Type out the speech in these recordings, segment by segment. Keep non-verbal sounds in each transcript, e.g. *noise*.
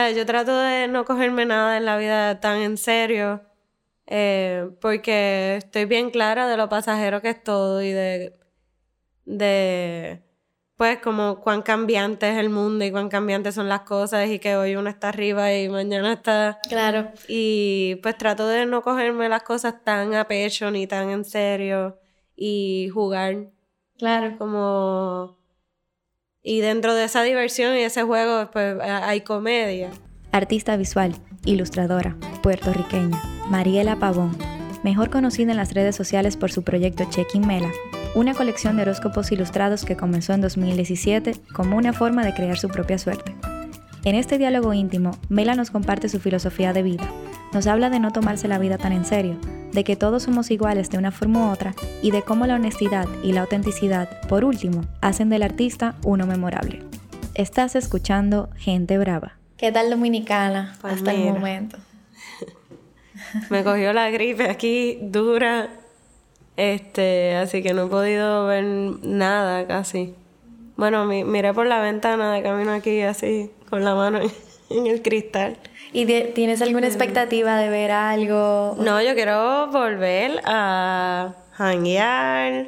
sea, yo trato de no cogerme nada en la vida tan en serio. Eh, porque estoy bien clara de lo pasajero que es todo y de, de pues como cuán cambiante es el mundo y cuán cambiantes son las cosas y que hoy uno está arriba y mañana está... Claro. Y pues trato de no cogerme las cosas tan a pecho ni tan en serio y jugar. Claro. Como... Y dentro de esa diversión y ese juego pues hay comedia. Artista visual, ilustradora, puertorriqueña, Mariela Pavón, mejor conocida en las redes sociales por su proyecto Checking Mela, una colección de horóscopos ilustrados que comenzó en 2017 como una forma de crear su propia suerte. En este diálogo íntimo, Mela nos comparte su filosofía de vida, nos habla de no tomarse la vida tan en serio, de que todos somos iguales de una forma u otra y de cómo la honestidad y la autenticidad, por último, hacen del artista uno memorable. Estás escuchando Gente Brava. ¿Qué tal Dominicana Pues hasta el momento? *laughs* Me cogió la gripe aquí dura. Este, así que no he podido ver nada casi. Bueno, mi- miré por la ventana de camino aquí así, con la mano en, el cristal. ¿Y tienes alguna expectativa de ver algo? No, yo quiero volver a hanguear,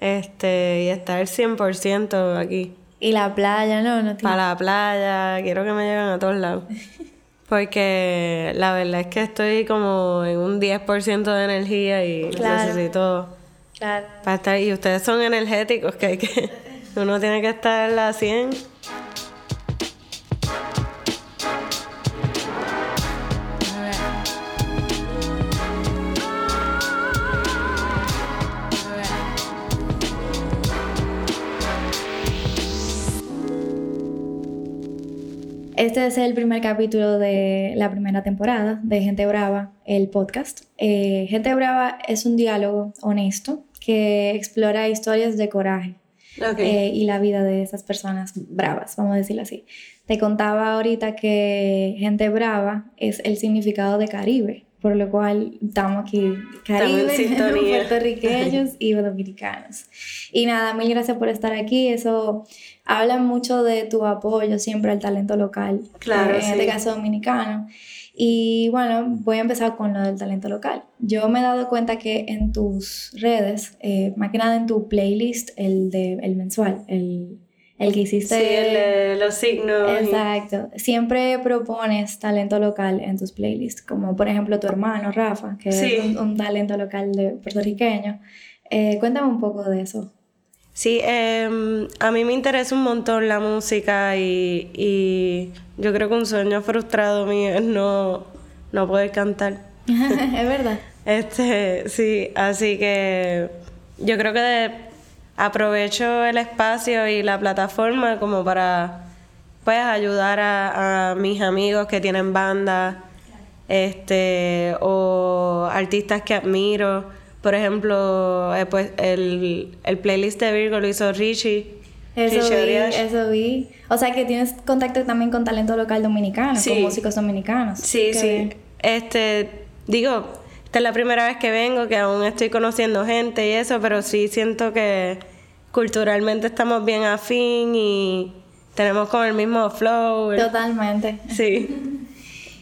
este, y estar 100% aquí. Y la playa, no, no tiene- Para la playa, quiero que me lleguen a todos lados. *laughs* Porque la verdad es que estoy como en un 10% de energía y Claro. necesito Claro. para estar. Y ustedes son energéticos, que hay que. *laughs* Uno tiene que estar a 100. Este es el primer capítulo de la primera temporada de Gente Brava, el podcast. Eh, Gente Brava es un diálogo honesto que explora historias de coraje Ok. eh, y la vida de esas personas bravas, vamos a decirlo así. Te contaba ahorita que Gente Brava es el significado de Caribe, por lo cual estamos aquí, Caribe, *laughs* puertorriqueños y *laughs* dominicanos. Y nada, mil gracias por estar aquí. Eso habla mucho de tu apoyo siempre al talento local, Claro, eh, en este sí. caso dominicano. Y bueno, voy a empezar con lo del talento local. Yo me he dado cuenta que en tus redes, eh, más que nada en tu playlist, el, de, el mensual, el, el que hiciste... Sí, el los signos. Exacto. Siempre propones talento local en tus playlists, como por ejemplo tu hermano Rafa, que Sí. es un, un talento local de puertorriqueño. Eh, cuéntame un poco de eso. Sí, em, a mí me interesa un montón la música y, y yo creo que un sueño frustrado mío es no, no poder cantar. *laughs* es verdad. Este, sí, así que yo creo que de- aprovecho el espacio y la plataforma como para pues ayudar a, a mis amigos que tienen bandas, este, o artistas que admiro. Por ejemplo, eh, pues el, el playlist de Virgo lo hizo Richie. Eso Richie vi, eso vi. O sea que tienes contacto también con talento local dominicano, Sí. con músicos dominicanos. Sí, Qué sí. bien. Este, digo, esta es la primera vez que vengo, que aún estoy conociendo gente y eso, pero sí siento que culturalmente estamos bien afín y tenemos como el mismo flow. Totalmente. Sí. *laughs*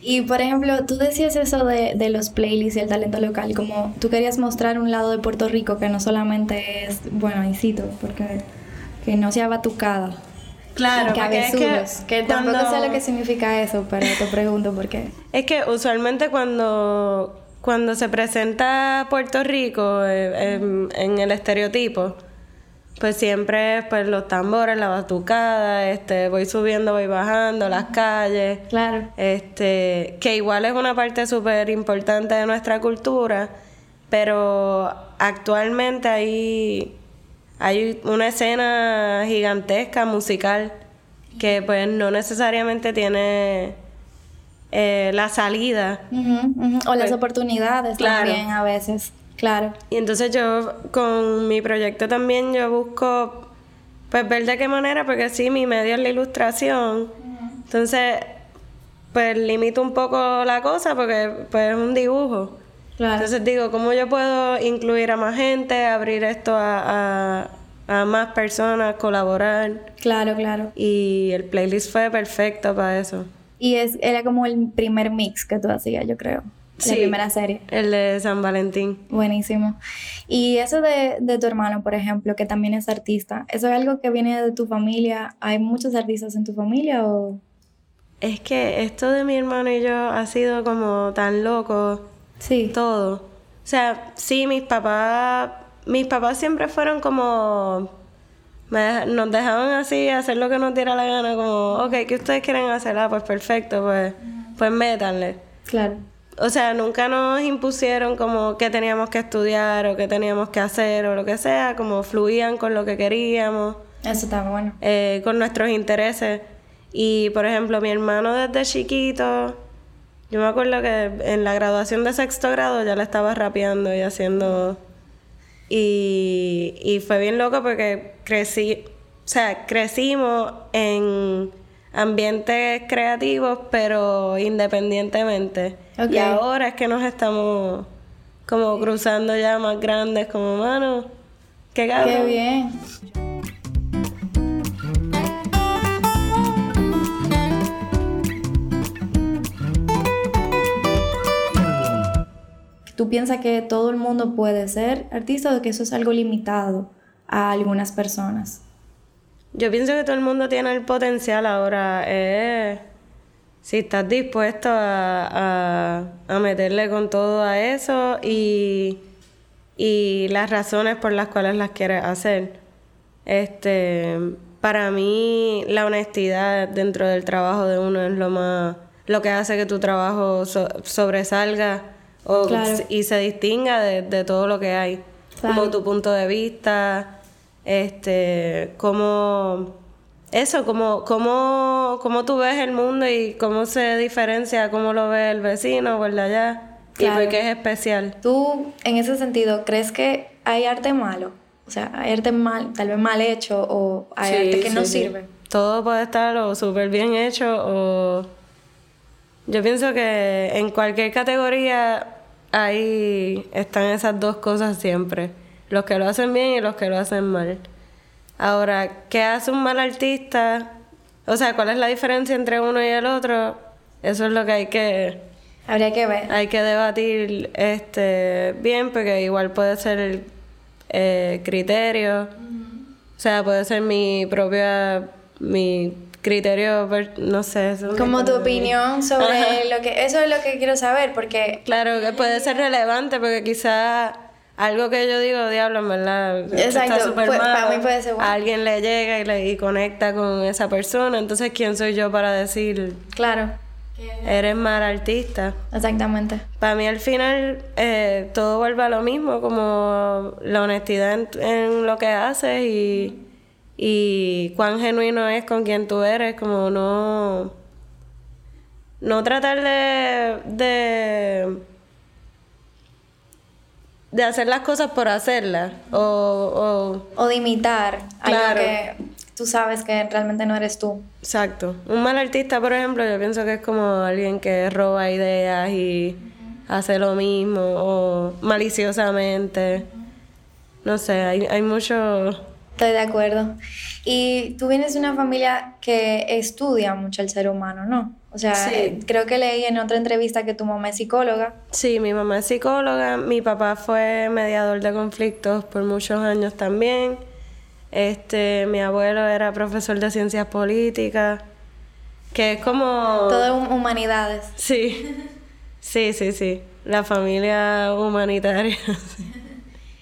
Y por ejemplo, tú decías eso de, de los playlists y el talento local, como tú querías mostrar un lado de Puerto Rico que no solamente es, bueno, y cito, porque que no sea batucada. Claro, porque es que que, tampoco cuando- sé lo que significa eso, pero te pregunto por qué. Es que usualmente cuando, cuando se presenta Puerto Rico eh, en, en el estereotipo, pues siempre es pues, los tambores, la batucada, este, voy subiendo, voy bajando, las calles. Claro. Este, que igual es una parte súper importante de nuestra cultura, pero actualmente hay, hay una escena gigantesca musical que pues no necesariamente tiene eh, la salida. O las Pues, oportunidades claro. también a veces, claro. Y entonces yo con mi proyecto también yo busco pues ver de qué manera, porque sí, mi medio es la ilustración. Entonces, pues limito un poco la cosa porque pues es un dibujo. Claro. Entonces digo, ¿cómo yo puedo incluir a más gente, abrir esto a, a, a más personas, colaborar? Claro, claro. Y el playlist fue perfecto para eso. Y es, era como el primer mix que tú hacías, yo creo. La primera serie. El de San Valentín. Buenísimo. Y eso de, de, tu hermano, por ejemplo, que también es artista, ¿eso es algo que viene de tu familia? ¿Hay muchos artistas en tu familia o...? Es que esto de mi hermano y yo ha sido como tan loco. Sí. Todo. O sea, sí, mis papás... Mis papás siempre fueron como nos dejaban así hacer lo que nos diera la gana, como, ok, ¿qué ustedes quieren hacer? Ah, pues perfecto, pues, pues métanle. Claro. O sea, nunca nos impusieron como qué teníamos que estudiar o qué teníamos que hacer o lo que sea, como fluían con lo que queríamos. Eso está bueno. Eh, con nuestros intereses. Y, por ejemplo, mi hermano desde chiquito, yo me acuerdo que en la graduación de sexto grado ya le estaba rapeando y haciendo y, y fue bien loco porque crecí, o sea, crecimos en ambientes creativos, pero independientemente. Y ahora es que nos estamos como cruzando ya más grandes, como mano. Qué Qué bien. ¿Tú piensas que todo el mundo puede ser artista o que eso es algo limitado a algunas personas? Yo pienso que todo el mundo tiene el potencial ahora. Eh, si estás dispuesto a, a, meterle con todo a eso y, y las razones por las cuales las quieres hacer. Este, para mí la honestidad dentro del trabajo de uno es lo más lo que hace que tu trabajo sobresalga y se distinga de, todo lo que hay. Como tu punto de vista, este, cómo eso, como cómo, cómo tú ves el mundo y cómo se diferencia, cómo lo ve el vecino o el de allá. Y por qué es especial. Tú, en ese sentido, ¿crees que hay arte malo? O sea, hay arte mal, tal vez mal hecho o hay arte que no sirve. Todo puede estar o súper bien hecho o... Yo pienso que en cualquier categoría ahí están esas dos cosas siempre. Los que lo hacen bien y los que lo hacen mal. Ahora, ¿qué hace un mal artista? O sea, ¿cuál es la diferencia entre uno y el otro? Eso es lo que hay que... Habría que ver. Hay que debatir este bien, porque igual puede ser el eh, criterio. O sea, puede ser mi propia... Mi criterio, no sé. Como tu opinión sobre lo que... Eso es lo que quiero saber, porque... Claro, que puede ser relevante, porque quizá algo que yo digo, diablo, en verdad. Exacto, para mí puede ser bueno. alguien le llega y, le, y conecta con esa persona, entonces, ¿quién soy yo para decir? Claro. Eres mal artista. Exactamente. Para mí al final eh, todo vuelve a lo mismo, como la honestidad en, en lo que haces y y cuán genuino es con quien tú eres, como no no tratar de, de de hacer las cosas por hacerlas o, o, de imitar algo que tú sabes que realmente no eres tú. Exacto. Un mal artista, por ejemplo, yo pienso que es como alguien que roba ideas y hace lo mismo o maliciosamente. No sé, hay, hay mucho Estoy de acuerdo. Y tú vienes de una familia que estudia mucho el ser humano, ¿no? O sea, creo que leí en otra entrevista que tu mamá es psicóloga. Sí, mi mamá es psicóloga, mi papá fue mediador de conflictos por muchos años también. Este, mi abuelo era profesor de ciencias políticas, que es como todo humanidades. Sí. Sí, sí, sí. La familia humanitaria. *laughs*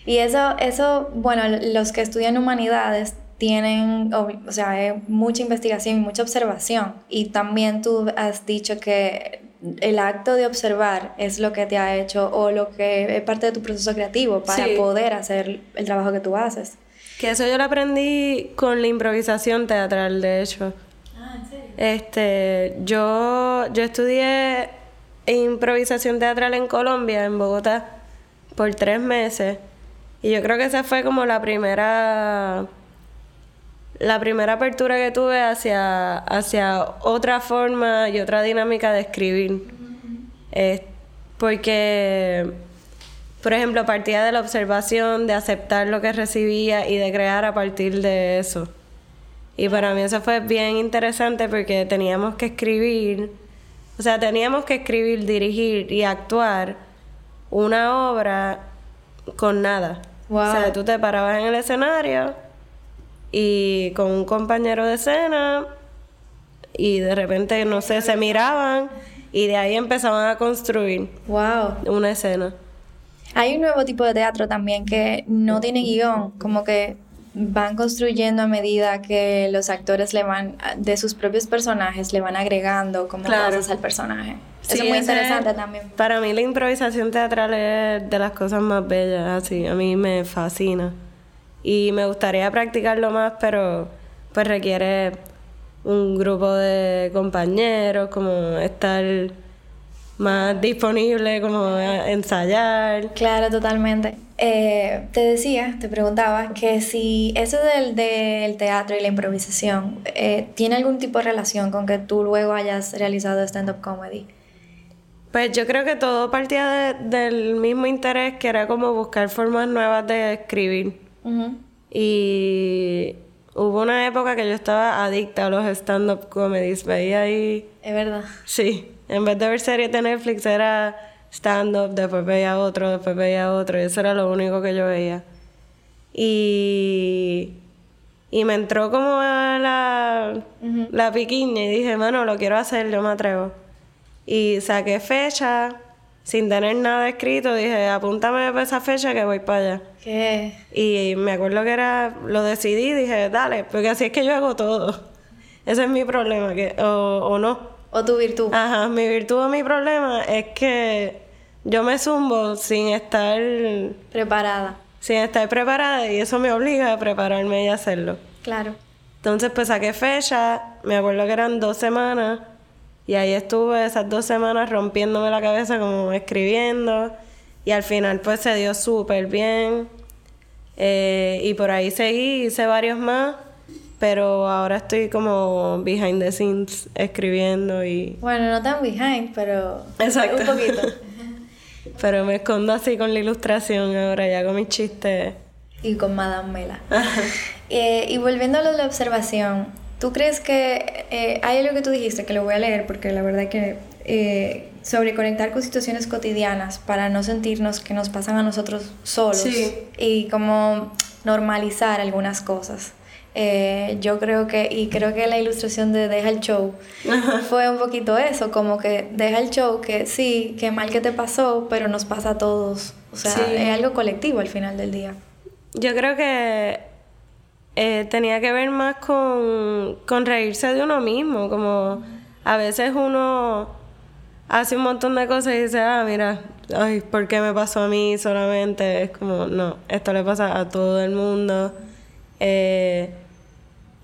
Y eso, eso, bueno, los que estudian humanidades tienen, o, sea, mucha investigación y mucha observación. Y también tú has dicho que el acto de observar es lo que te ha hecho o lo que es parte de tu proceso creativo para poder hacer el trabajo que tú haces. Que eso yo lo aprendí con la improvisación teatral, de hecho. Ah, ¿en serio? Este, yo, yo estudié improvisación teatral en Colombia, en Bogotá, por tres meses. Y yo creo que esa fue como la primera la primera apertura que tuve hacia, hacia otra forma y otra dinámica de escribir. porque, por ejemplo, partía de la observación, de aceptar lo que recibía y de crear a partir de eso. Y para mí eso fue bien interesante porque teníamos que escribir O sea, teníamos que escribir, dirigir y actuar una obra con nada. O sea, tú te parabas en el escenario y con un compañero de escena y de repente, no sé, se miraban y de ahí empezaban a construir wow. una escena. Hay un nuevo tipo de teatro también que no tiene guion, como que van construyendo a medida que los actores le van, de sus propios personajes, le van agregando como cosas al personaje. Eso es muy interesante también. Para mí la improvisación teatral es de las cosas más bellas, así, a mí me fascina. Y me gustaría practicarlo más, pero pues requiere un grupo de compañeros, como estar más disponible, como ensayar. Claro, totalmente. Eh, te decía, te preguntaba que si eso del, del teatro y la improvisación eh, tiene algún tipo de relación con que tú luego hayas realizado stand-up comedy. Pues yo creo que todo partía del mismo interés que era como buscar formas nuevas de escribir. Y hubo una época que yo estaba adicta a los stand-up comedies. Veía ahí. Es verdad. Sí. En vez de ver series de Netflix era stand-up, después veía otro, después veía otro. Y eso era lo único que yo veía. Y. Y me entró como la, la piquiña y dije, mano, lo quiero hacer, yo me atrevo. Y saqué fecha sin tener nada escrito, dije, apúntame para esa fecha que voy para allá. ¿Qué? Y me acuerdo que era, lo decidí, dije, dale, porque así es que yo hago todo. Ese es mi problema, que, o, o no. O tu virtud. Ajá, mi virtud o mi problema es que yo me zumbo sin estar... Preparada. Sin estar preparada y eso me obliga a prepararme y hacerlo. Claro. Entonces pues saqué fecha, me acuerdo que eran dos semanas y ahí estuve esas dos semanas rompiéndome la cabeza como escribiendo. Y al final pues se dio súper bien. Eh, y por ahí seguí, hice varios más. Pero ahora estoy como behind the scenes escribiendo y... Bueno, no tan behind, pero... Exacto. Un poquito. *laughs* pero me escondo así con la ilustración ahora, ya con mis chistes. Y con Madame Mela. *laughs* eh, y volviendo a lo de la observación, ¿Tú crees que eh, hay algo que tú dijiste que lo voy a leer porque la verdad que eh, sobre conectar con situaciones cotidianas para no sentirnos que nos pasan a nosotros solos y como normalizar algunas cosas? Eh, yo creo que, y creo que la ilustración de Deja el Show fue un poquito eso, como que deja el show, que sí, qué mal que te pasó, pero nos pasa a todos. O sea, es algo colectivo al final del día. Yo creo que eh, tenía que ver más con, con reírse de uno mismo, como a veces uno hace un montón de cosas y dice, ah, mira, ay, ¿por qué me pasó a mí solamente? Es como, no, esto le pasa a todo el mundo. Eh,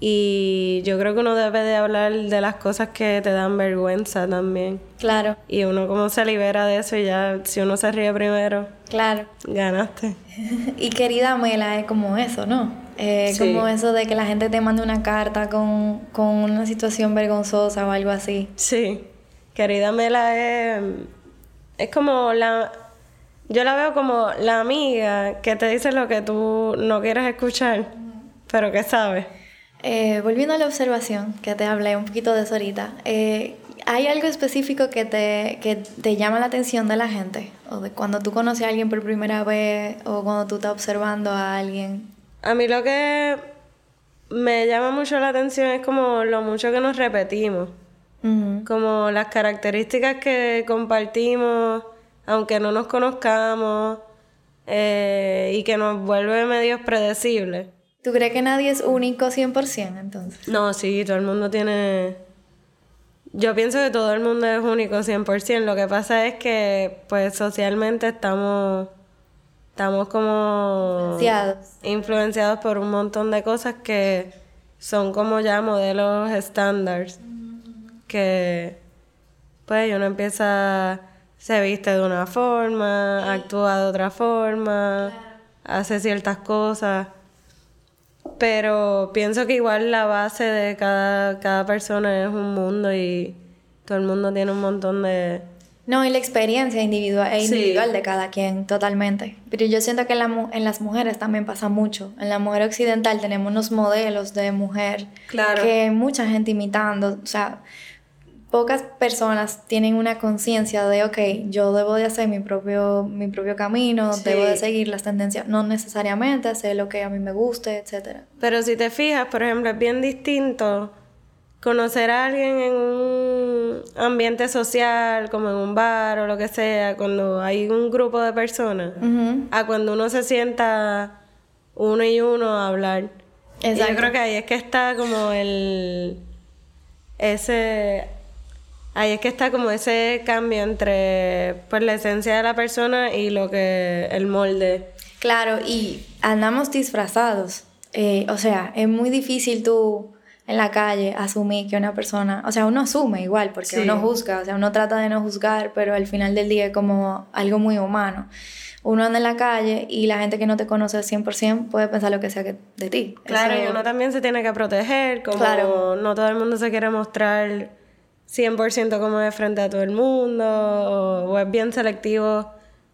y yo creo que uno debe de hablar de las cosas que te dan vergüenza también. Claro. Y uno como se libera de eso y ya, si uno se ríe primero, claro. Ganaste. *laughs* y querida Mela, es como eso, ¿no? Eh, Como eso de que la gente te mande una carta con, con una situación vergonzosa o algo así. Sí. Querida Mela es, es como la... Yo la veo como la amiga que te dice lo que tú no quieres escuchar, pero que sabe. Eh, volviendo a la observación, que te hablé un poquito de eso ahorita, eh, ¿hay algo específico que te, que te llama la atención de la gente? O de cuando tú conoces a alguien por primera vez, o cuando tú estás observando a alguien. A mí lo que me llama mucho la atención es como lo mucho que nos repetimos. Como las características que compartimos, aunque no nos conozcamos, eh, y que nos vuelve medios predecibles. ¿Tú crees que nadie es único 100% entonces? No, sí, todo el mundo tiene... Yo pienso que todo el mundo es único 100%. Lo que pasa es que, pues, socialmente estamos estamos como influenciados. por un montón de cosas que son como ya modelos estándares que pues uno empieza se viste de una forma, actúa de otra forma, hace ciertas cosas. Pero pienso que igual la base de cada, cada persona es un mundo y todo el mundo tiene un montón de, no, y la experiencia individual, es individual de cada quien, totalmente. Pero yo siento que en, la, en, las mujeres también pasa mucho. En la mujer occidental tenemos unos modelos de mujer que hay mucha gente imitando. O sea, pocas personas tienen una conciencia de, ok, yo debo de hacer mi propio, mi propio camino, debo de seguir las tendencias, no necesariamente hacer lo que a mí me guste, etc. Pero si te fijas, por ejemplo, es bien distinto conocer a alguien en un ambiente social, como en un bar o lo que sea, cuando hay un grupo de personas, a cuando uno se sienta uno y uno a hablar. Y yo creo que ahí es que está como el ese ahí es que está como ese cambio entre pues la esencia de la persona y lo que el molde. Claro, y andamos disfrazados. Eh, o sea, es muy difícil tú en la calle asumir que una persona, o sea, uno asume igual, porque uno juzga, o sea, uno trata de no juzgar, pero al final del día es como algo muy humano. Uno anda en la calle y la gente que no te conoce al 100% puede pensar lo que sea que de ti. Claro, y uno también se tiene que proteger, como no todo el mundo se quiere mostrar 100% como es frente a todo el mundo, o, es bien selectivo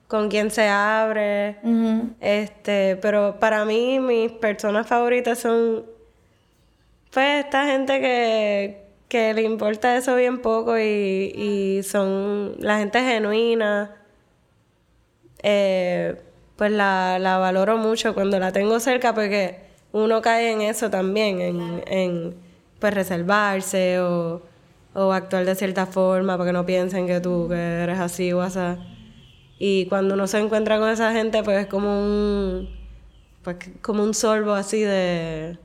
con quién se abre. Este, pero para mí mis personas favoritas son pues esta gente que, le importa eso bien poco y, son la gente genuina. Eh, pues la, valoro mucho cuando la tengo cerca porque uno cae en eso también, en, en pues reservarse o, o actuar de cierta forma para que no piensen que tú que eres así o así. Y cuando uno se encuentra con esa gente, pues es como un pues como un sorbo así de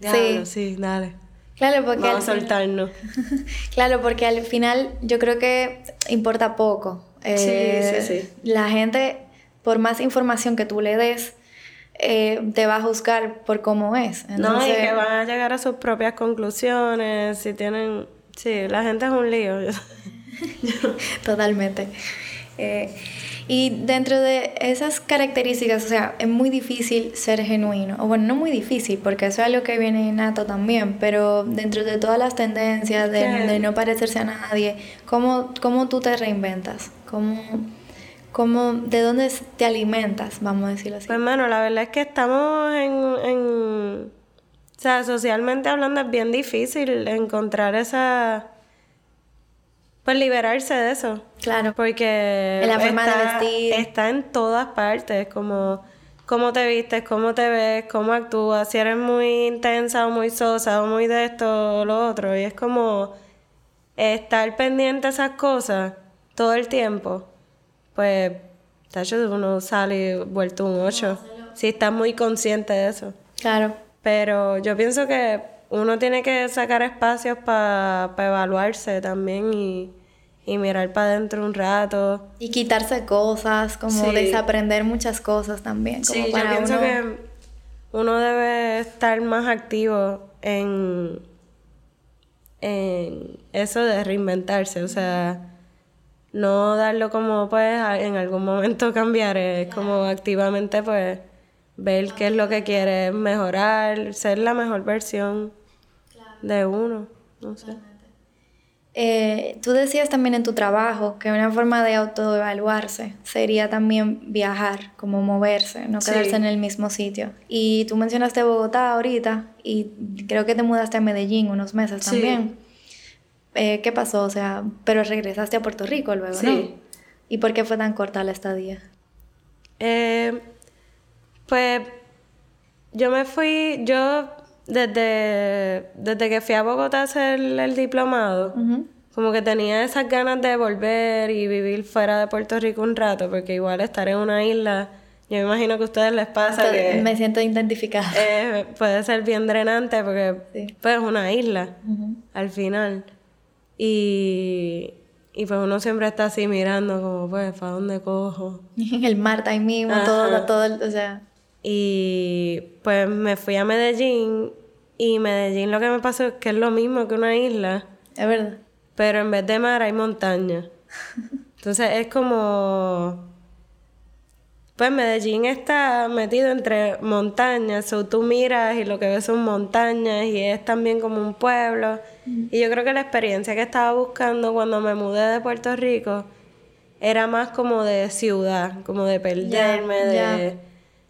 sí. sí, dale. Claro, porque Vamos a soltarnos. *laughs* claro, porque al final yo creo que importa poco. sí, sí, eh, sí. La gente, por más información que tú le des, eh, te va a juzgar por cómo es. No, y que van a llegar a sus propias conclusiones, si tienen... Sí, la gente es un lío. *laughs* Totalmente. Eh, y dentro de esas características, o sea, es muy difícil ser genuino. O bueno, no muy difícil, porque eso es algo que viene innato también, pero dentro de todas las tendencias de, no parecerse a nadie, ¿cómo, cómo tú te reinventas? ¿Cómo, cómo, ¿De dónde te alimentas, vamos a decirlo así? Pues, bueno, la verdad es que estamos en, en... O sea, socialmente hablando es bien difícil encontrar esa pues liberarse de eso. Claro. Porque en la forma está, de vestir. está en todas partes, como cómo te vistes, cómo te ves, cómo actúas, si eres muy intensa o muy sosa o muy de esto o lo otro. Y es como estar pendiente de esas cosas todo el tiempo. Pues, hecho uno sale vuelto un ocho. si estás muy consciente de eso. Claro. Pero yo pienso que uno tiene que sacar espacios para evaluarse también y, mirar para adentro un rato. Y quitarse cosas, como desaprender muchas cosas también. Como sí, yo pienso que uno debe estar más activo en, en eso de reinventarse, o sea, no darlo como pues en algún momento *laughs* cambiar, es como activamente pues ver qué es lo que quieres mejorar, ser la mejor versión de uno, no sé. Eh, tú decías también en tu trabajo que una forma de autoevaluarse sería también viajar, como moverse, no quedarse en el mismo sitio. Y tú mencionaste Bogotá ahorita y creo que te mudaste a Medellín unos meses también. Eh, ¿Qué pasó? O sea, pero regresaste a Puerto Rico luego, sí. ¿Y por qué fue tan corta la estadía? Eh, pues yo me fui, yo desde, desde que fui a Bogotá a hacer el diplomado, como que tenía esas ganas de volver y vivir fuera de Puerto Rico un rato, porque igual estar en una isla, yo me imagino que a ustedes les pasa que... Me siento identificada. puede ser bien drenante porque pues es una isla al final. Y, y pues uno siempre está así mirando como pues, ¿para dónde cojo? *laughs* el mar ahí mismo, todo, todo, o sea... Y pues me fui a Medellín y Medellín lo que me pasó es que es lo mismo que una isla. Es verdad. Pero en vez de mar hay montaña. *laughs* Entonces es como... Pues Medellín está metido entre montañas, o tú miras y lo que ves son montañas y es también como un pueblo. Mm. Y yo creo que la experiencia que estaba buscando cuando me mudé de Puerto Rico era más como de ciudad, como de perderme, de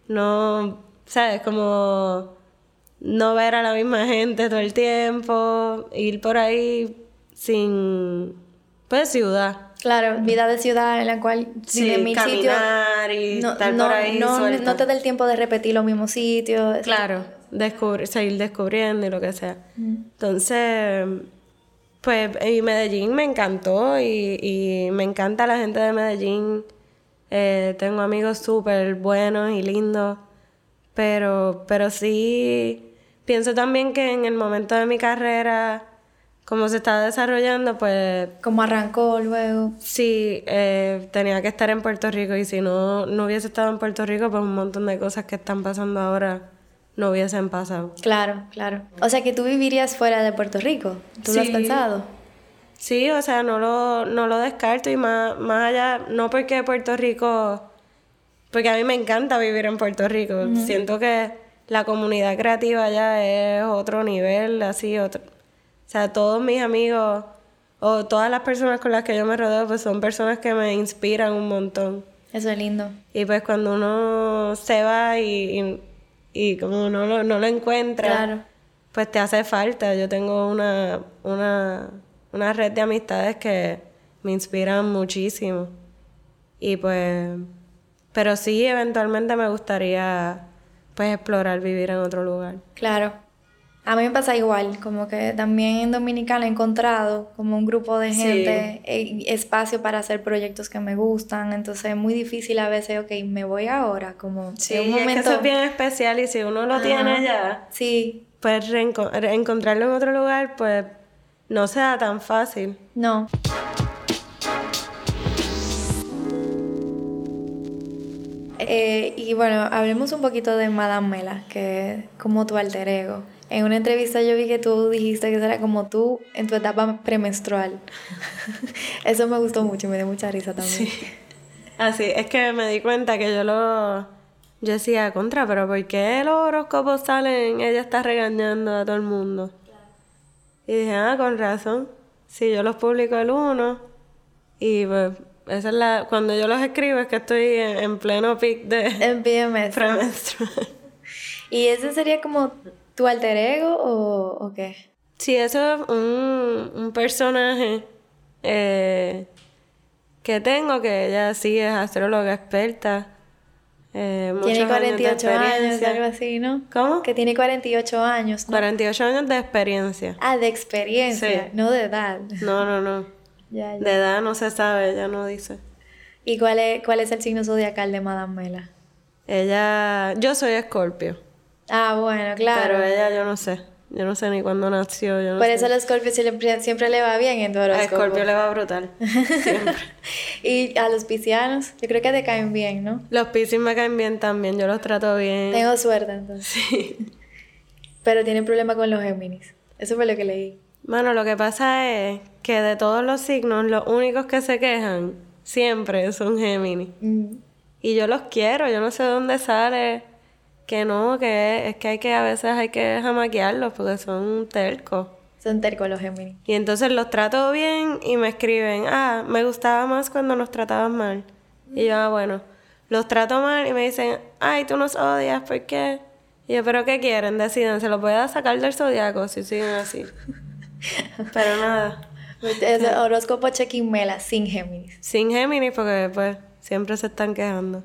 no, ¿sabes? Como no ver a la misma gente todo el tiempo, ir por ahí sin, pues, ciudad. Claro, vida de ciudad en la cual Sí, mil sitios. caminar y No, estar no, por ahí no, suelta. no te da el tiempo de repetir los mismos sitios. Claro, descubrir, seguir descubriendo y lo que sea. Entonces, pues, y Medellín me encantó y, y me encanta la gente de Medellín. Eh, tengo amigos súper buenos y lindos, pero, pero sí pienso también que en el momento de mi carrera, como se estaba desarrollando, pues Como arrancó luego. sí, eh, tenía que estar en Puerto Rico y si no, no hubiese estado en Puerto Rico, pues un montón de cosas que están pasando ahora no hubiesen pasado. Claro, claro. O sea que tú vivirías fuera de Puerto Rico. ¿Tú lo has pensado? Sí, o sea, no lo, no lo descarto y más, más allá, no porque Puerto Rico, porque a mí me encanta vivir en Puerto Rico, siento que la comunidad creativa allá es otro nivel, así, otro, o sea, todos mis amigos o todas las personas con las que yo me rodeo, pues son personas que me inspiran un montón. Eso es lindo. Y pues cuando uno se va y, y, y como no lo, no lo encuentra, Claro. pues te hace falta. Yo tengo una, una, una red de amistades que me inspiran muchísimo. Y pues, pero sí, eventualmente me gustaría pues explorar vivir en otro lugar. Claro. A mí me pasa igual, como que también en Dominicana he encontrado como un grupo de gente, eh, espacio para hacer proyectos que me gustan, entonces es muy difícil a veces, ok, me voy ahora, como Sí, en un es que momento... eso es bien especial y si uno lo Ajá. tiene ya, Sí, pues encontrarlo en otro lugar, pues no sea tan fácil. no. Eh, y bueno, hablemos un poquito de Madame Mela, que es como tu alter ego. En una entrevista yo vi que tú dijiste que era como tú en tu etapa premenstrual. *laughs* Eso me gustó mucho y me dio mucha risa también. Así, es que me di cuenta que yo lo... Yo decía, contra, pero ¿por qué los horóscopos salen? Ella está regañando a todo el mundo. Y dije, ah, con razón. Si yo los publico el uno y pues esa es la... Cuando yo los escribo es que estoy en, en pleno pic de En *laughs* premenstrual. ¿Y ese sería como tu alter ego o, o qué? Sí, eso es un, un personaje eh, que tengo, que ella sí es astróloga experta. Eh, Tiene muchos años de 48 años, algo así, ¿no? ¿Cómo? Que tiene 48 años, ¿no? 48 años de experiencia. Ah, de experiencia, Sí. no de edad. No, no, no. *laughs* Ya, ya. De edad no se sabe, ella no dice. ¿Y cuál es, cuál es el signo zodiacal de Madame Mela? Ella, yo soy escorpio, Ah, bueno, claro. pero ella yo no sé. Yo no sé ni cuándo nació, yo no Por sé. eso a los Scorpio siempre, siempre le va bien en tu A horóscopo. Escorpio le va brutal. Siempre. *laughs* y a los piscianos, yo creo que te caen bien, ¿no? Los Piscis me caen bien también, yo los trato bien. Tengo suerte entonces. *laughs* Sí. Pero tienen problema con los Géminis. Eso fue lo que leí. Bueno, lo que pasa es que de todos los signos, los únicos que se quejan siempre son Géminis. Mm, Y yo los quiero, yo no sé de dónde sale que no, que es que hay que a veces hay que jamaquearlos porque son tercos. Son tercos los Géminis. Y entonces los trato bien y me escriben, ah, me gustaba más cuando nos tratabas mal. Y yo, ah, bueno, los trato mal y me dicen, ay, tú nos odias, ¿por qué? Y yo, ¿pero qué quieren? Deciden, se los voy a sacar del zodiaco si siguen así. *laughs* Pero nada, Es horóscopo check-in Mela sin Géminis. sin Géminis porque pues siempre se están quejando.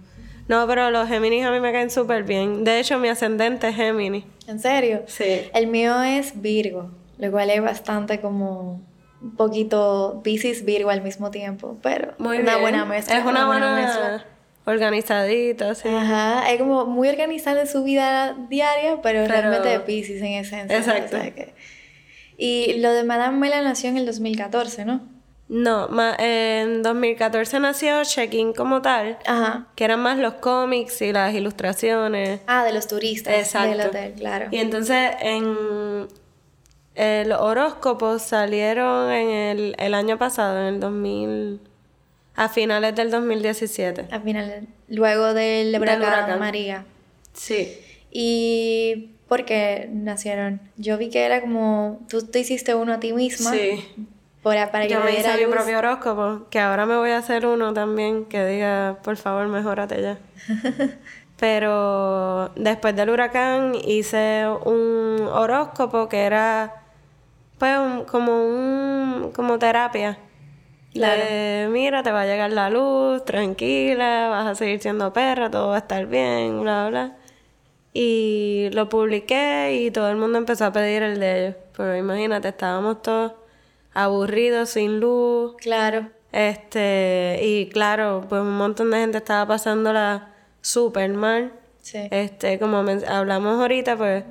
No, pero los Géminis a mí me caen súper bien. De hecho, mi ascendente es Géminis. ¿En serio? Sí. El mío es Virgo, lo cual es bastante como un poquito Pisces Virgo al mismo tiempo, pero Muy una bien. buena mezcla. Es una buena, mezcla. organizadita, sí. Ajá, es como muy organizada en su vida diaria, pero, Pero- realmente de Pisces en esencia. Exacto. o sea que- Y lo de Madame Mela nació en el 2014, ¿no? No, ma- en 2014 nació Check-in como tal, Ajá. que eran más los cómics y las ilustraciones. Ah, de los turistas Exacto. del hotel, claro. Y entonces en eh, los horóscopos salieron en el, el año pasado, en el 2000, a finales del 2017. Al final, luego del huracán, huracán. María. Sí. ¿Y por qué nacieron? Yo vi que era como, tú te hiciste uno a ti misma. Sí. Para, para que Yo me hice mi propio horóscopo, que ahora me voy a hacer uno también que diga, por favor, mejórate ya. *laughs* Pero después del huracán hice un horóscopo que era pues como un como terapia. Claro. mira, te va a llegar la luz, tranquila, vas a seguir siendo perra, todo va a estar bien, bla, bla. Y lo publiqué y todo el mundo empezó a pedir el de ellos. Pero imagínate, estábamos todos aburridos, sin luz. Claro. Este, y claro, pues un montón de gente estaba pasándola súper mal. Sí. Este, como hablamos ahorita, pues,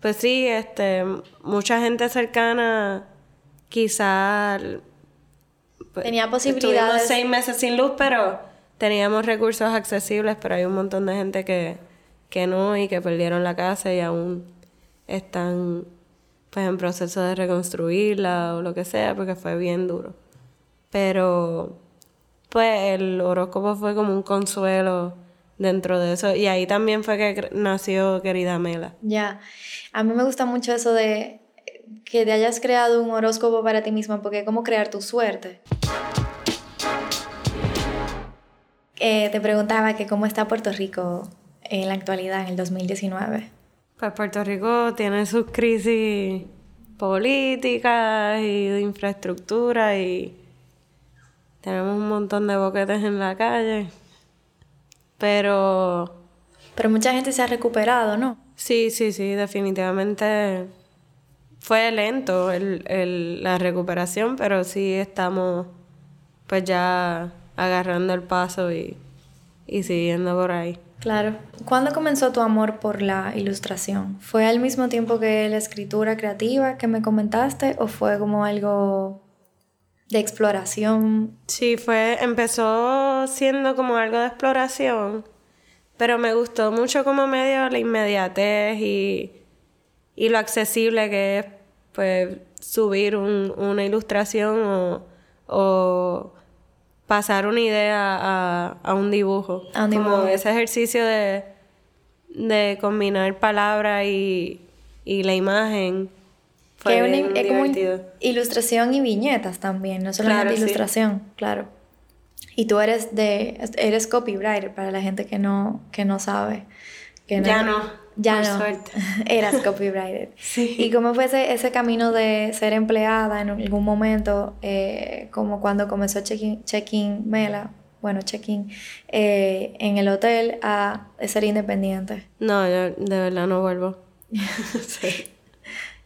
pues sí, este, mucha gente cercana quizás pues, tenía posibilidades. Seis meses sin luz, pero teníamos recursos accesibles, pero hay un montón de gente que, que no y que perdieron la casa y aún están pues en proceso de reconstruirla o lo que sea, porque fue bien duro. Pero pues el horóscopo fue como un consuelo dentro de eso. Y ahí también fue que nació Querida Mela. Ya, a mí me gusta mucho eso de que te hayas creado un horóscopo para ti misma, porque es como crear tu suerte. Eh, te preguntaba que cómo está Puerto Rico en la actualidad, en el 2019. Pues Puerto Rico tiene sus crisis políticas y de infraestructura y tenemos un montón de boquetes en la calle. Pero... Pero mucha gente se ha recuperado, ¿no? Sí, sí, sí, definitivamente fue lento el, la recuperación, pero sí estamos pues ya agarrando el paso y, y siguiendo por ahí. Claro. ¿Cuándo comenzó tu amor por la ilustración? ¿Fue al mismo tiempo que la escritura creativa que me comentaste o fue como algo de exploración? Sí, fue, empezó siendo como algo de exploración, pero me gustó mucho como medio la inmediatez y, y lo accesible que es pues subir una ilustración o pasar una idea a, un dibujo. A un dibujo. Como ese ejercicio de, de combinar palabra y, la imagen. Fue es como ilustración y viñetas también, no solamente ilustración, claro. Y tú eres de eres copywriter para la gente que no que no sabe. Que ya no. Ya no. *laughs* Eras copywriter. *laughs* sí. ¿Y cómo fue ese, camino de ser empleada en algún momento, eh, como cuando comenzó Check-in Mela, bueno, Check-in, eh, en el hotel, a ser independiente? No, yo de verdad no vuelvo. *laughs* sí.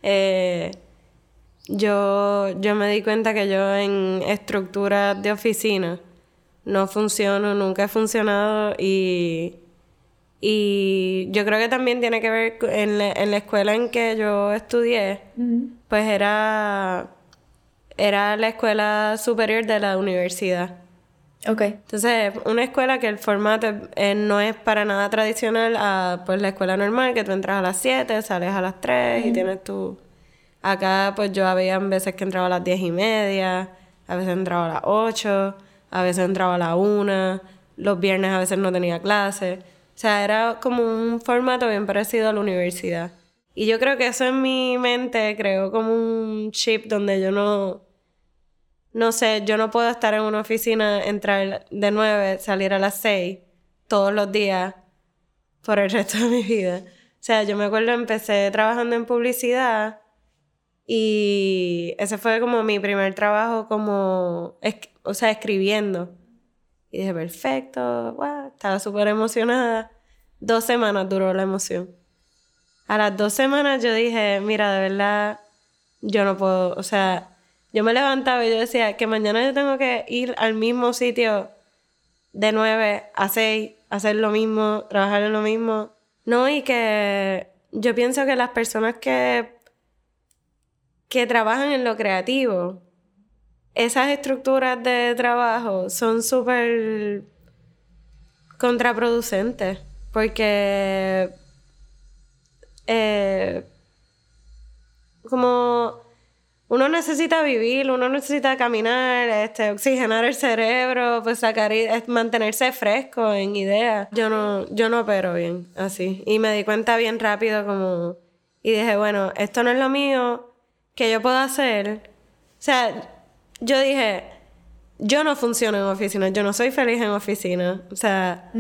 Eh, yo, yo me di cuenta que yo en estructuras de oficina no funciono, nunca he funcionado y y yo creo que también tiene que ver en la, en la escuela en que yo estudié, pues era, era la escuela superior de la universidad. Ok. Entonces, una escuela que el formato eh, no es para nada tradicional a pues la escuela normal, que tú entras a las 7, sales a las 3 y tienes tu... Acá pues yo había veces que entraba a las 10 y media, a veces entraba a las 8, a veces entraba a las 1, los viernes a veces no tenía clase. O sea, era como un formato bien parecido a la universidad. Y yo creo que eso en mi mente creó como un chip donde yo no, no sé, yo no puedo estar en una oficina, entrar de nueve, salir a las seis todos los días por el *laughs* resto de mi vida. O sea, yo me acuerdo, empecé trabajando en publicidad y ese fue como mi primer trabajo como, o sea, escribiendo. Y dije, perfecto, estaba súper emocionada. Dos semanas duró la emoción. A las dos semanas yo dije, mira, de verdad, yo no puedo, o sea, yo me levantaba y yo decía que mañana yo tengo que ir al mismo sitio de nueve a seis, hacer lo mismo, trabajar en lo mismo. No, y que yo pienso que las personas que, que trabajan en lo creativo, esas estructuras de trabajo son súper contraproducentes. Porque. Eh, como uno necesita vivir, uno necesita caminar, este, oxigenar el cerebro, pues sacar mantenerse fresco en ideas. Yo no, yo no opero bien así. Y me di cuenta bien rápido como. Y dije, bueno, esto no es lo mío que yo puedo hacer. O sea, yo dije, yo no funciono en oficina, yo no soy feliz en oficina. O sea,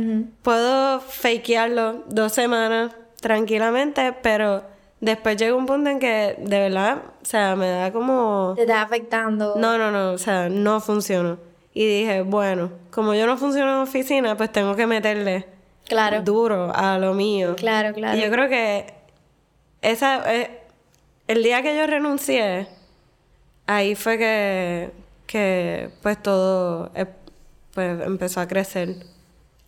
puedo fakearlo dos semanas tranquilamente, pero después llega un punto en que de verdad, o sea, me da como... Te está afectando. No, no, no, o sea, no funcionó. Y dije, bueno, como yo no funciono en oficina, pues tengo que meterle Claro. duro a lo mío. Claro, claro. Y yo creo que esa, eh, el día que yo renuncié, ahí fue que, que pues todo eh, pues empezó a crecer.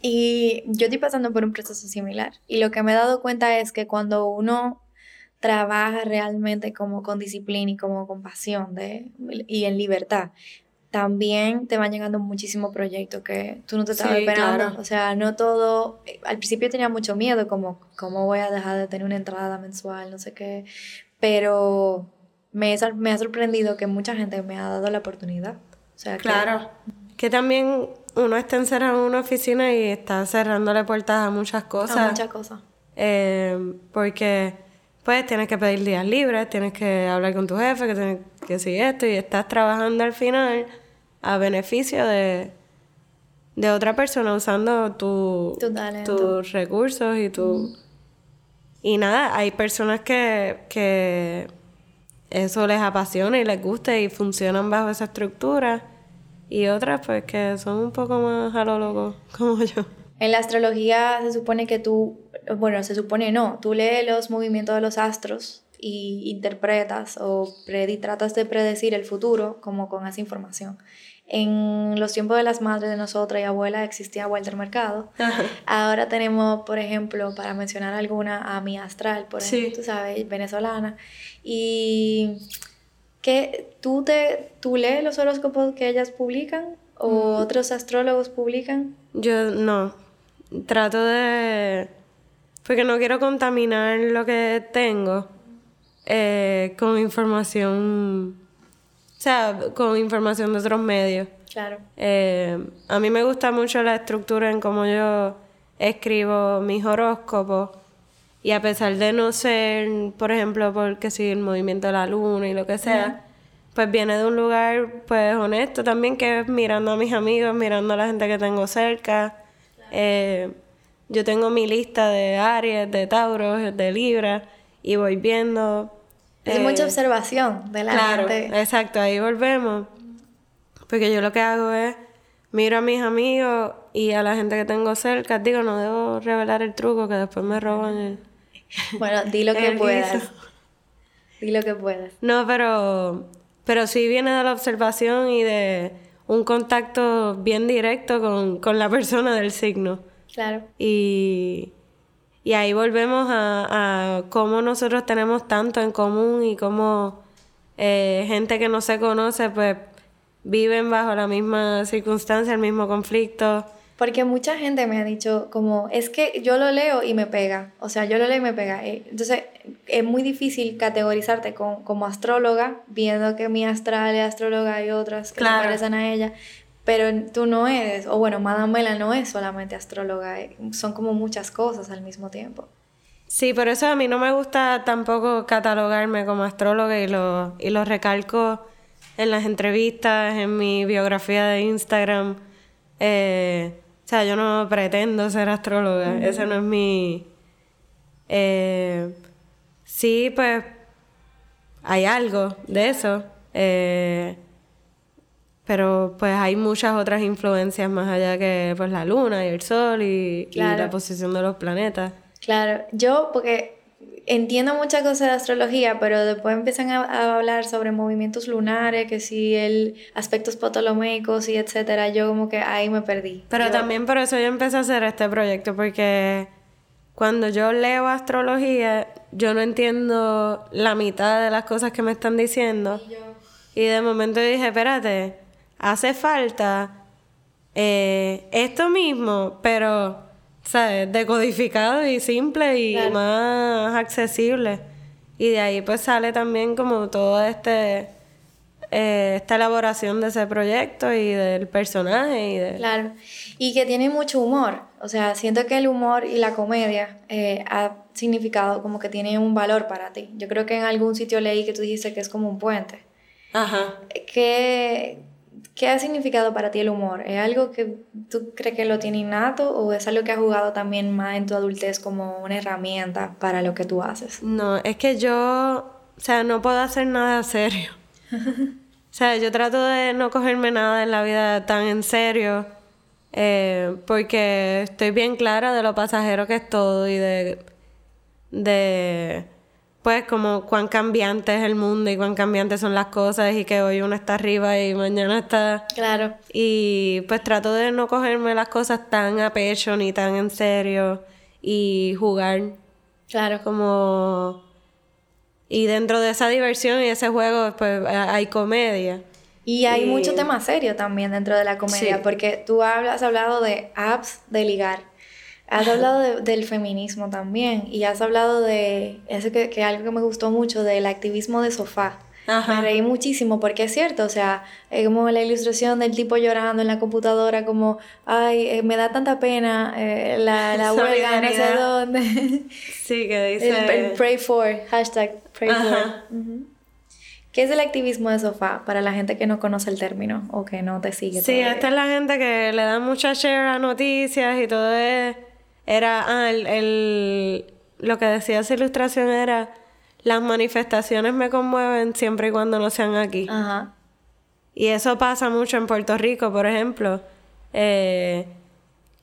Y yo estoy pasando por un proceso similar. Y lo que me he dado cuenta es que cuando uno trabaja realmente como con disciplina y como con pasión de, y en libertad, también te van llegando muchísimos proyectos que tú no te estabas Sí, esperando. claro. O sea, no todo. eh, Al principio tenía mucho miedo, como, ¿cómo voy a dejar de tener una entrada mensual? No sé qué. Pero me, he me ha sorprendido que mucha gente me ha dado la oportunidad. O sea, que- Que también uno está encerrado en una oficina y está cerrándole puertas a muchas a cosas. muchas cosas. Eh, porque pues tienes que pedir días libres, tienes que hablar con tu jefe, que tienes que si esto, y estás trabajando al final a beneficio de, de otra persona usando tu, tus recursos y tu... Y nada, hay personas que, que eso les apasiona y les gusta y funcionan bajo esa estructura. Y otras pues que son un poco más a lo loco, *laughs* como yo. En la astrología se supone que tú, bueno, se supone no, tú lees los movimientos de los astros y interpretas o tratas de predecir el futuro como con esa información. En los tiempos de las madres de nosotras y abuelas existía Walter Mercado. Ahora tenemos, por ejemplo, para mencionar alguna, a mi astral, por Sí. ejemplo, tú sabes, venezolana. Y que tú te tú lees los horóscopos que ellas publican o Mm. otros astrólogos publican. Yo no. Trato de. Porque no quiero contaminar lo que tengo eh, con información. O sea, con información de otros medios. Claro. Eh, a mí me gusta mucho la estructura en cómo yo escribo mis horóscopos. Y a pesar de no ser, por ejemplo, porque si el movimiento de la luna y lo que sea, pues viene de un lugar pues honesto también, que es mirando a mis amigos, mirando a la gente que tengo cerca. Eh, yo tengo mi lista de Aries, de Tauros, de Libra, y voy viendo. Es eh, mucha observación de la Claro, gente. exacto, ahí volvemos. Porque yo lo que hago es miro a mis amigos y a la gente que tengo cerca. Digo, no debo revelar el truco que después me roban el. Bueno, di lo *laughs* que puedas. guiso. Di lo que puedas. No, pero. Pero sí viene de la observación y de un contacto bien directo con, con la persona del signo. Claro. Y, y ahí volvemos a, a cómo nosotros tenemos tanto en común y cómo eh, gente que no se conoce, pues viven bajo la misma circunstancia, el mismo conflicto. Porque mucha gente me ha dicho como, es que yo lo leo y me pega. O sea, yo lo leo y me pega. Eh, Entonces, es muy difícil categorizarte con- como astróloga, viendo que mi astral es astróloga y otras que Claro. se parecen a ella. Pero tú no eres, o bueno, Madame Mela no es solamente astróloga, eh, son como muchas cosas al mismo tiempo. Sí, por eso a mí no me gusta tampoco catalogarme como astróloga y lo, y lo recalco en las entrevistas, en mi biografía de Instagram. Eh, o sea, yo no pretendo ser astróloga, ese no es mi... Eh, sí, pues hay algo de eso, eh, pero pues hay muchas otras influencias más allá que pues la luna y el sol y, la posición de los planetas. Claro, yo porque entiendo muchas cosas de astrología, pero después empiezan a, a hablar sobre movimientos lunares, que si el aspectos ptolomeicos y etcétera, yo como que ahí me perdí. Pero Yo- también por eso yo empecé a hacer este proyecto, porque cuando yo leo astrología, yo no entiendo la mitad de las cosas que me están diciendo. Y de momento dije, espérate, hace falta eh, esto mismo, pero, ¿sabes? Decodificado y simple y Claro. más accesible. Y de ahí pues sale también como todo este... eh, esta elaboración de ese proyecto y del personaje y de... Claro, y que tiene mucho humor, o sea, siento que el humor y la comedia eh, ha significado como que tiene un valor para ti. Yo creo que en algún sitio leí que tú dijiste que es como un puente. Ajá. ¿Qué, ¿Qué ha significado para ti el humor? ¿Es algo que tú crees que lo tiene innato o es algo que has jugado también más en tu adultez como una herramienta para lo que tú haces? No, es que yo, o sea, no puedo hacer nada serio. o sea, yo trato de no cogerme nada en la vida tan en serio eh, porque estoy bien clara de lo pasajero que es todo y de, de pues como cuán cambiante es el mundo y cuán cambiantes son las cosas y que hoy uno está arriba y mañana está... Claro. Y pues trato de no cogerme las cosas tan a pecho ni tan en serio y jugar. Claro. Como... Y dentro de esa diversión y ese juego pues hay comedia. Y hay mucho tema serio también dentro de la comedia, porque tú has hablado de apps de ligar. Has hablado del feminismo también y has hablado de eso que, que algo que me gustó mucho, del activismo de sofá. Me reí muchísimo porque es cierto, o sea, es como la ilustración del tipo llorando en la computadora, como, ay, eh, me da tanta pena eh, la, *laughs* la huelga, no sé dónde. *laughs* Sí, que dice... pray for, hashtag pray for. ¿Qué es el activismo de sofá para la gente que no conoce el término o que no te sigue? Sí, esta es la gente que le da mucha share a noticias y todo es era, ah, el, lo que decía esa ilustración era, las manifestaciones me conmueven siempre y cuando no sean aquí. Ajá. Y eso pasa mucho en Puerto Rico, por ejemplo. Eh,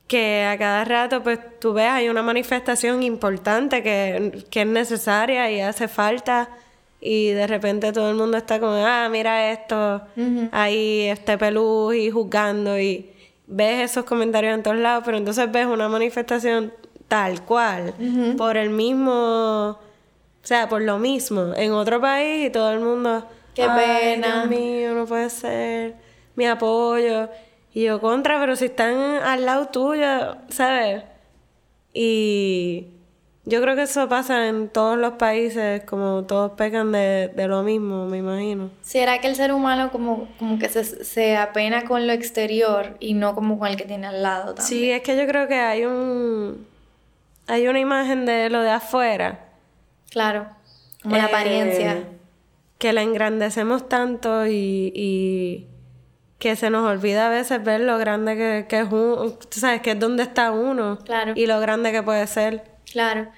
que a cada rato, pues tú ves, hay una manifestación importante que, que, es necesaria y hace falta. Y de repente todo el mundo está como, ah, mira esto, ahí este pelú y juzgando. Y, ves esos comentarios en todos lados, pero entonces ves una manifestación tal cual, por el mismo, o sea, por lo mismo, en otro país y todo el mundo, qué pena, Dios mío, no puede ser, mi apoyo, y yo contra, pero si están al lado tuyo, ¿sabes? Y yo creo que eso pasa en todos los países, como todos pecan de, lo mismo, me imagino. ¿Será que el ser humano como, como que se, se, apena con lo exterior y no como con el que tiene al lado también? Sí, es que yo creo que hay un... Hay una imagen de lo de afuera. Claro, como la apariencia. Eh, que la engrandecemos tanto y, y, que se nos olvida a veces ver lo grande que, que es uno, sabes, que es donde está uno. Claro. Y lo grande que puede ser. Claro.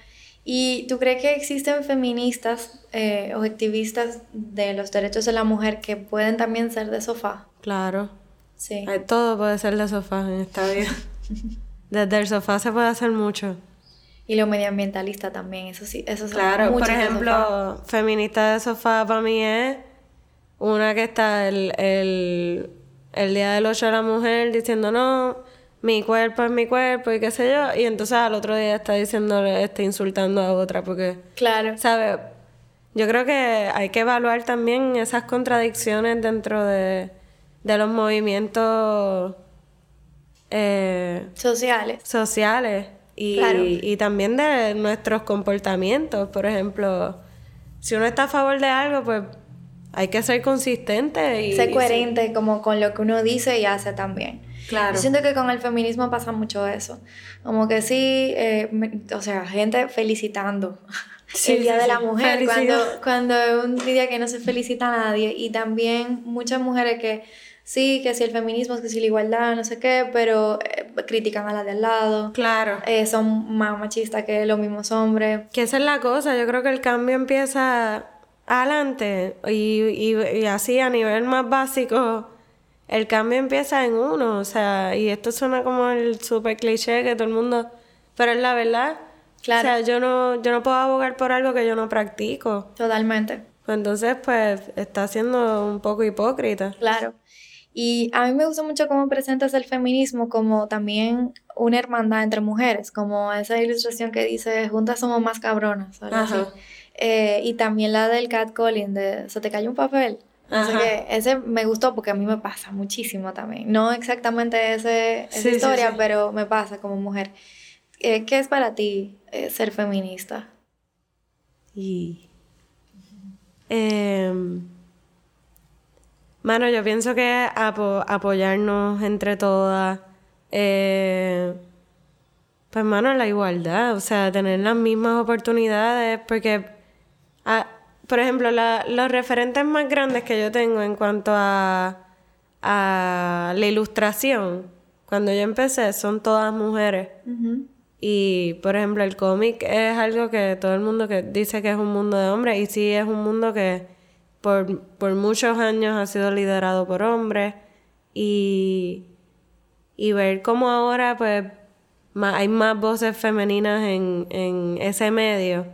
¿Y tú crees que existen feministas eh, o activistas de los derechos de la mujer que pueden también ser de sofá? Claro. Sí. Todo puede ser de sofá en esta vida. *laughs* Desde el sofá se puede hacer mucho. Y lo medioambientalista también, eso sí, eso es Claro, por ejemplo, feminista de sofá para mí es una que está el, el, el día del 8 de la mujer diciendo no mi cuerpo es mi cuerpo y qué sé yo, y entonces al otro día está diciendo, está insultando a otra porque... Claro. ¿Sabes? Yo creo que hay que evaluar también esas contradicciones dentro de, de los movimientos... Eh, sociales. Sociales. Y, y también de nuestros comportamientos. Por ejemplo, si uno está a favor de algo, pues hay que ser consistente y... Ser coherente como con lo que uno dice y hace también. Claro. Yo siento que con el feminismo pasa mucho eso. Como que sí, eh, o sea, gente felicitando *laughs* el Día de la Mujer, cuando, cuando es un día que no se felicita a nadie. Y también muchas mujeres que sí, que si el feminismo, que si la igualdad, no sé qué, pero eh, critican a la de al lado. Claro. Eh, son más machistas que los mismos hombres. Que esa es la cosa, yo creo que el cambio empieza adelante y, y, y así a nivel más básico el cambio empieza en uno, o sea, y esto suena como el super cliché que todo el mundo, pero es la verdad. Claro. O sea, yo no, yo no puedo abogar por algo que yo no practico. Totalmente. Pues entonces, pues, está siendo un poco hipócrita. Claro. Y a mí me gusta mucho cómo presentas el feminismo como también una hermandad entre mujeres, como esa ilustración que dice, juntas somos más cabronas, eh, y también la del catcalling, de, se te cayó un papel. Así que ese me gustó porque a mí me pasa muchísimo también. No exactamente ese, esa historia, pero me pasa como mujer. Eh, ¿Qué es para ti eh, ser feminista? Y. Em, mano, yo pienso que apoyarnos entre todas. Eh, pues, mano, la igualdad. O sea, tener las mismas oportunidades. Porque. Ah, por ejemplo, los referentes más grandes que yo tengo en cuanto a, a la ilustración, cuando yo empecé, son todas mujeres. Y, por ejemplo, el cómic es algo que todo el mundo que dice que es un mundo de hombres, y sí es un mundo que por, por muchos años ha sido liderado por hombres. Y, y ver cómo ahora, pues, hay más voces femeninas en, en ese medio,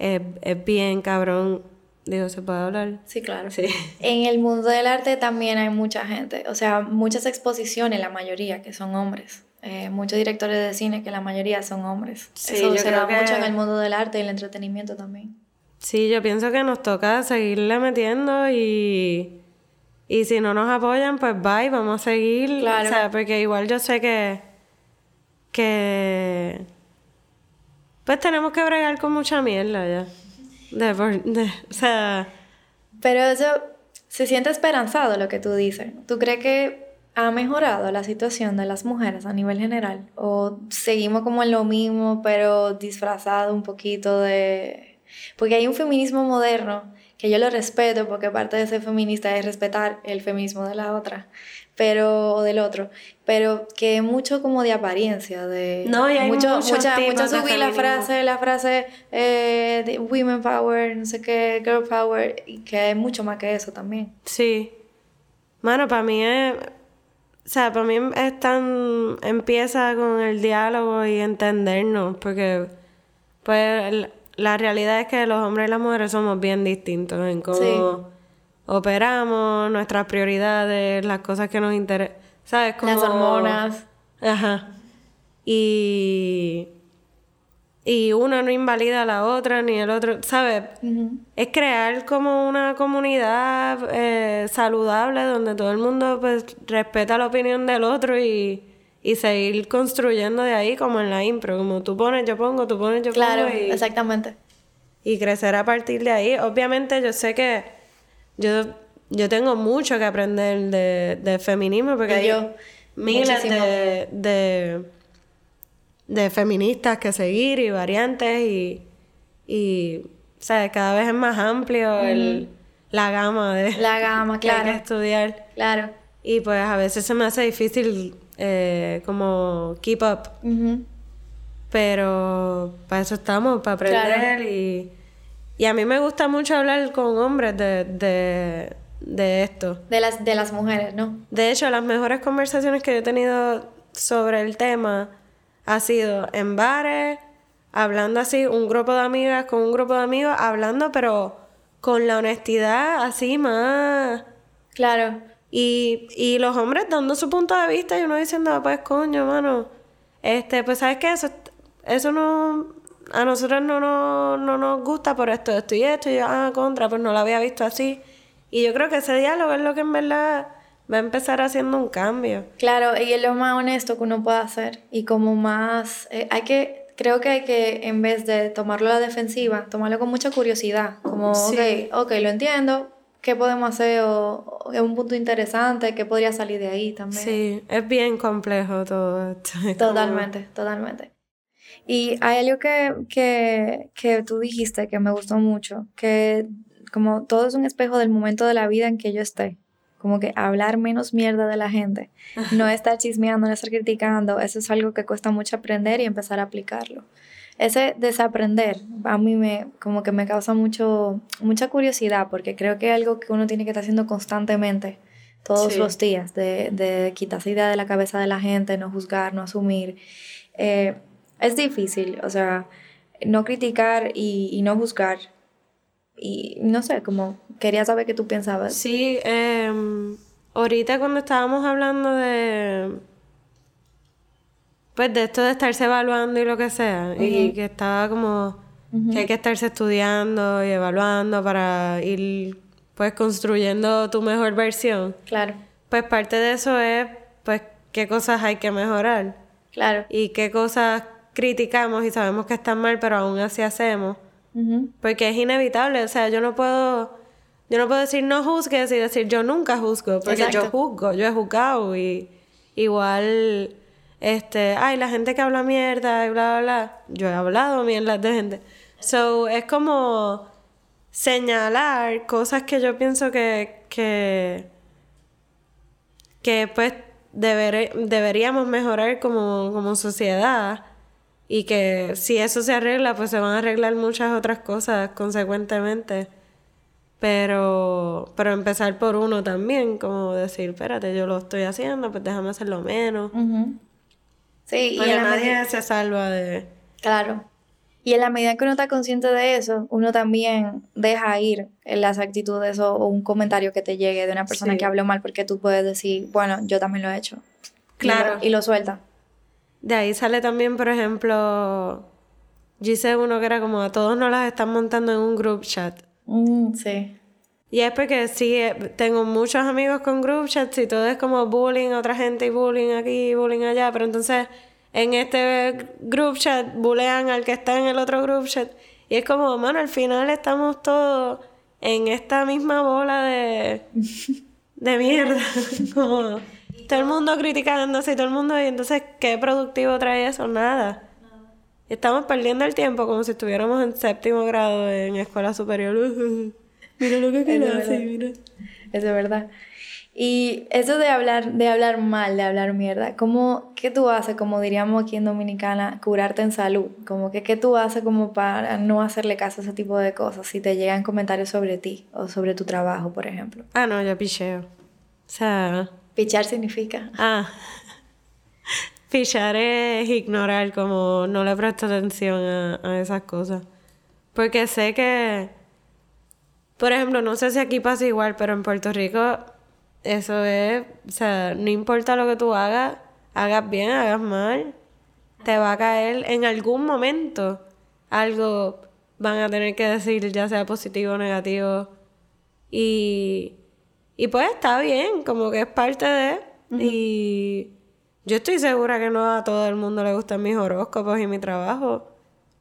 es, es bien cabrón Digo, ¿se puede hablar? Sí, claro. Sí. En el mundo del arte también hay mucha gente, o sea, muchas exposiciones, la mayoría, que son hombres. Eh, muchos directores de cine que la mayoría son hombres. Sí, Eso se da mucho en el mundo del arte y el entretenimiento también. Sí, yo pienso que nos toca seguirle metiendo y, y si no nos apoyan, pues bye, vamos a seguir. Claro. O sea, porque igual yo sé que, que pues tenemos que bregar con mucha mierda ya. De, o sea... Pero eso se siente esperanzado lo que tú dices. ¿Tú crees que ha mejorado la situación de las mujeres a nivel general? ¿O seguimos como en lo mismo, pero disfrazado un poquito de... Porque hay un feminismo moderno que yo lo respeto porque parte de ser feminista es respetar el feminismo de la otra pero o del otro, pero que es mucho como de apariencia, de no, y hay mucho, mucha, mucha subir la frase, la frase eh, de women power, no sé qué, girl power, y que es mucho más que eso también. Sí. Mano, para mí es, o sea, para mí es tan, empieza con el diálogo y entendernos, porque pues la realidad es que los hombres y las mujeres somos bien distintos en cómo operamos, nuestras prioridades, las cosas que nos interesan, ¿sabes? Como... Las hormonas. Ajá. Y... Y una no invalida a la otra, ni el otro, ¿sabes? Es crear como una comunidad eh, saludable donde todo el mundo pues respeta la opinión del otro y, y seguir construyendo de ahí como en la impro, como tú pones, yo pongo, tú pones, yo pongo. Claro, exactamente. Y crecer a partir de ahí. Obviamente yo sé que yo, yo tengo mucho que aprender de, de feminismo porque hay miles de, de, de, feministas que seguir y variantes y, y ¿sabes? cada vez es más amplio el, la gama de la gama, *laughs* claro. que estudiar. Claro. Y pues a veces se me hace difícil eh, como keep up. Pero para eso estamos, para aprender y y a mí me gusta mucho hablar con hombres de, de, de esto. De las, de las mujeres, ¿no? De hecho, las mejores conversaciones que yo he tenido sobre el tema ha sido en bares, hablando así, un grupo de amigas con un grupo de amigos, hablando, pero con la honestidad así más. Claro. Y, y los hombres dando su punto de vista y uno diciendo, ah, pues coño, mano, este, pues sabes qué, eso, eso no, a nosotros no, no, no nos gusta por esto, esto y esto, y yo, ah, contra, pues no lo había visto así. Y yo creo que ese diálogo es lo que en verdad va a empezar haciendo un cambio. Claro, y es lo más honesto que uno puede hacer. Y como más, eh, hay que, creo que hay que, en vez de tomarlo a la defensiva, tomarlo con mucha curiosidad. Como, ok, ok, lo entiendo, ¿qué podemos hacer? O, es un punto interesante, ¿qué podría salir de ahí también? Sí, es bien complejo todo esto. Totalmente, totalmente. Y hay algo que, que, que tú dijiste que me gustó mucho, que como todo es un espejo del momento de la vida en que yo esté. Como que hablar menos mierda de la gente, no estar chismeando, no estar criticando, eso es algo que cuesta mucho aprender y empezar a aplicarlo. Ese desaprender a mí me como que me causa mucho mucha curiosidad porque creo que es algo que uno tiene que estar haciendo constantemente todos los días de, de quitarse idea de la cabeza de la gente, no juzgar, no asumir. Eh, es difícil, o sea, no criticar y, no juzgar. Y no sé, como quería saber qué tú pensabas. Sí, em, ahorita cuando estábamos hablando de pues de esto de estarse evaluando y lo que sea, y que estaba como que hay que estarse estudiando y evaluando para ir pues construyendo tu mejor versión. Claro. Pues parte de eso es pues qué cosas hay que mejorar. Claro. Y qué cosas criticamos y sabemos que están mal, pero aún así hacemos. Porque es inevitable, o sea, yo no puedo yo no puedo decir no juzgues y decir yo nunca juzgo, porque yo juzgo, yo he juzgado y igual este, ay, la gente que habla mierda y bla bla bla, yo he hablado mierda de gente. So, es como señalar cosas que yo pienso que que que pues deberíamos mejorar como, como sociedad y que si eso se arregla, pues se van a arreglar muchas otras cosas consecuentemente. Pero, pero empezar por uno también, como decir, espérate, yo lo estoy haciendo, pues déjame hacerlo menos. Sí, y nadie se salva de... Claro. Y en la medida que uno está consciente de eso, uno también deja ir en las actitudes o, un comentario que te llegue de una persona que habló mal, porque tú puedes decir, bueno, yo también lo he hecho. Claro. Y lo, suelta. De ahí sale también, por ejemplo, yo hice uno que era como a todos nos las están montando en un group chat. Mm, sí. Y es porque sí, eh, tengo muchos amigos con group chats y todo es como bullying, otra gente y bullying aquí, bullying allá, pero entonces en este group chat bulean al que está en el otro group chat. Y es como, mano, al final estamos todos en esta misma bola de, *laughs* de mierda. *laughs* como todo el mundo criticándose y todo el mundo. Y entonces, ¿qué productivo trae eso? Nada. Estamos perdiendo el tiempo como si estuviéramos en séptimo grado en escuela superior. *laughs* mira lo que quiero hacer, mira. Eso es verdad. Y eso de hablar, de hablar mal, de hablar mierda, ¿cómo, ¿qué tú haces, como diríamos aquí en Dominicana, curarte en salud? Como que, ¿qué tú haces como para no hacerle caso a ese tipo de cosas si te llegan comentarios sobre ti o sobre tu trabajo, por ejemplo? Ah, no, yo picheo. O sea... Pichar significa... Ah. Pichar es ignorar, como no le presto atención a, a esas cosas. Porque sé que... Por ejemplo, no sé si aquí pasa igual, pero en Puerto Rico eso es, o sea, no importa lo que tú hagas, hagas bien, hagas mal, te va a caer en algún momento algo van a tener que decir, ya sea positivo o negativo. Y, y pues está bien, como que es parte de. Y yo estoy segura que no a todo el mundo le gustan mis horóscopos y mi trabajo.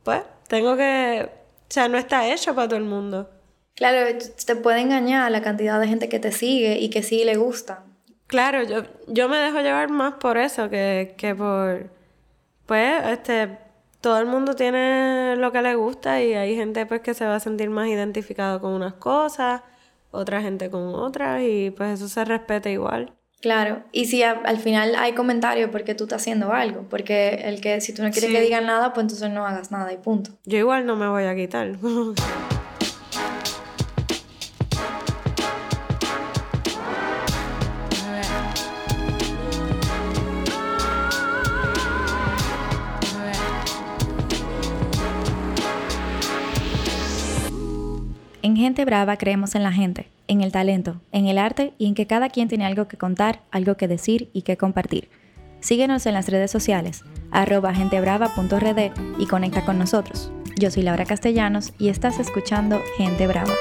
Pues tengo que. O sea, no está hecho para todo el mundo. Claro, te puede engañar la cantidad de gente que te sigue y que sí le gusta. Claro, yo, yo me dejo llevar más por eso que, que por... Pues, este, todo el mundo tiene lo que le gusta y hay gente pues que se va a sentir más identificado con unas cosas, otra gente con otras y pues eso se respeta igual. Claro, y si al final hay comentarios porque tú estás haciendo algo, porque el que si tú no quieres que digan nada, pues entonces no hagas nada y punto. Yo igual no me voy a quitar. *laughs* En Gente Brava creemos en la gente, en el talento, en el arte y en que cada quien tiene algo que contar, algo que decir y que compartir. Síguenos en las redes sociales, arroba gentebrava.rd y conecta con nosotros. Yo soy Laura Castellanos y estás escuchando Gente Brava.